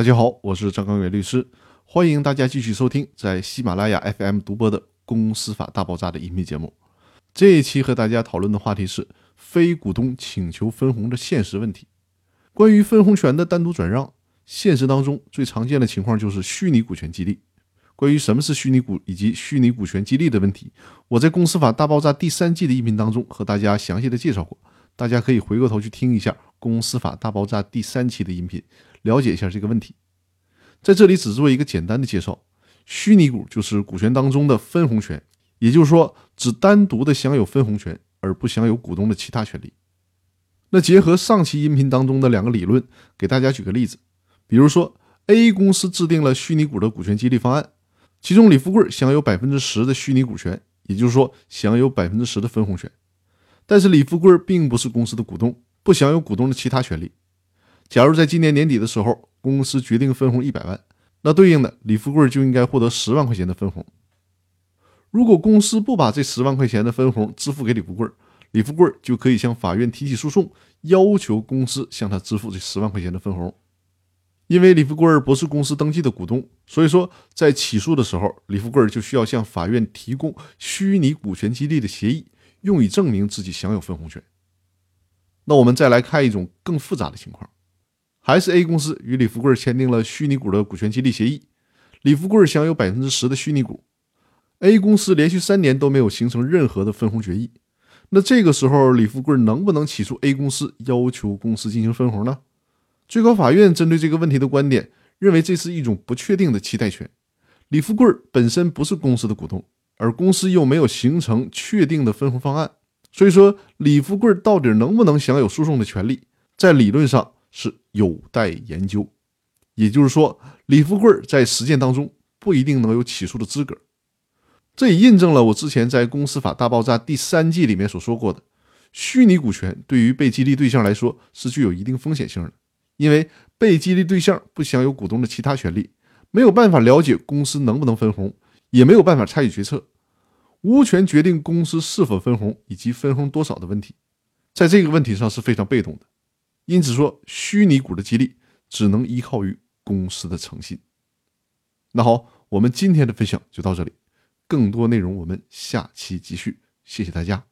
大家好，我是张刚元律师，欢迎大家继续收听在喜马拉雅 FM 独播的《公司法大爆炸》的音频节目。这一期和大家讨论的话题是非股东请求分红的现实问题。关于分红权的单独转让，现实当中最常见的情况就是虚拟股权激励。关于什么是虚拟股以及虚拟股权激励的问题，我在《公司法大爆炸》第三季的音频当中和大家详细的介绍过，大家可以回过头去听一下《公司法大爆炸》第三期的音频。了解一下这个问题，在这里只做一个简单的介绍。虚拟股就是股权当中的分红权，也就是说，只单独的享有分红权，而不享有股东的其他权利。那结合上期音频当中的两个理论，给大家举个例子。比如说，A 公司制定了虚拟股的股权激励方案，其中李富贵享有百分之十的虚拟股权，也就是说，享有百分之十的分红权。但是李富贵并不是公司的股东，不享有股东的其他权利。假如在今年年底的时候，公司决定分红一百万，那对应的李富贵就应该获得十万块钱的分红。如果公司不把这十万块钱的分红支付给李富贵，李富贵就可以向法院提起诉讼，要求公司向他支付这十万块钱的分红。因为李富贵不是公司登记的股东，所以说在起诉的时候，李富贵就需要向法院提供虚拟股权激励的协议，用以证明自己享有分红权。那我们再来看一种更复杂的情况。还是 A 公司与李富贵签订了虚拟股的股权激励协议，李富贵享有百分之十的虚拟股，A 公司连续三年都没有形成任何的分红决议。那这个时候，李富贵能不能起诉 A 公司，要求公司进行分红呢？最高法院针对这个问题的观点，认为这是一种不确定的期待权。李富贵本身不是公司的股东，而公司又没有形成确定的分红方案，所以说李富贵到底能不能享有诉讼的权利，在理论上。是有待研究，也就是说，李富贵在实践当中不一定能有起诉的资格。这也印证了我之前在《公司法大爆炸》第三季里面所说过的：虚拟股权对于被激励对象来说是具有一定风险性的，因为被激励对象不享有股东的其他权利，没有办法了解公司能不能分红，也没有办法参与决策，无权决定公司是否分红以及分红多少的问题，在这个问题上是非常被动的。因此说，虚拟股的激励只能依靠于公司的诚信。那好，我们今天的分享就到这里，更多内容我们下期继续。谢谢大家。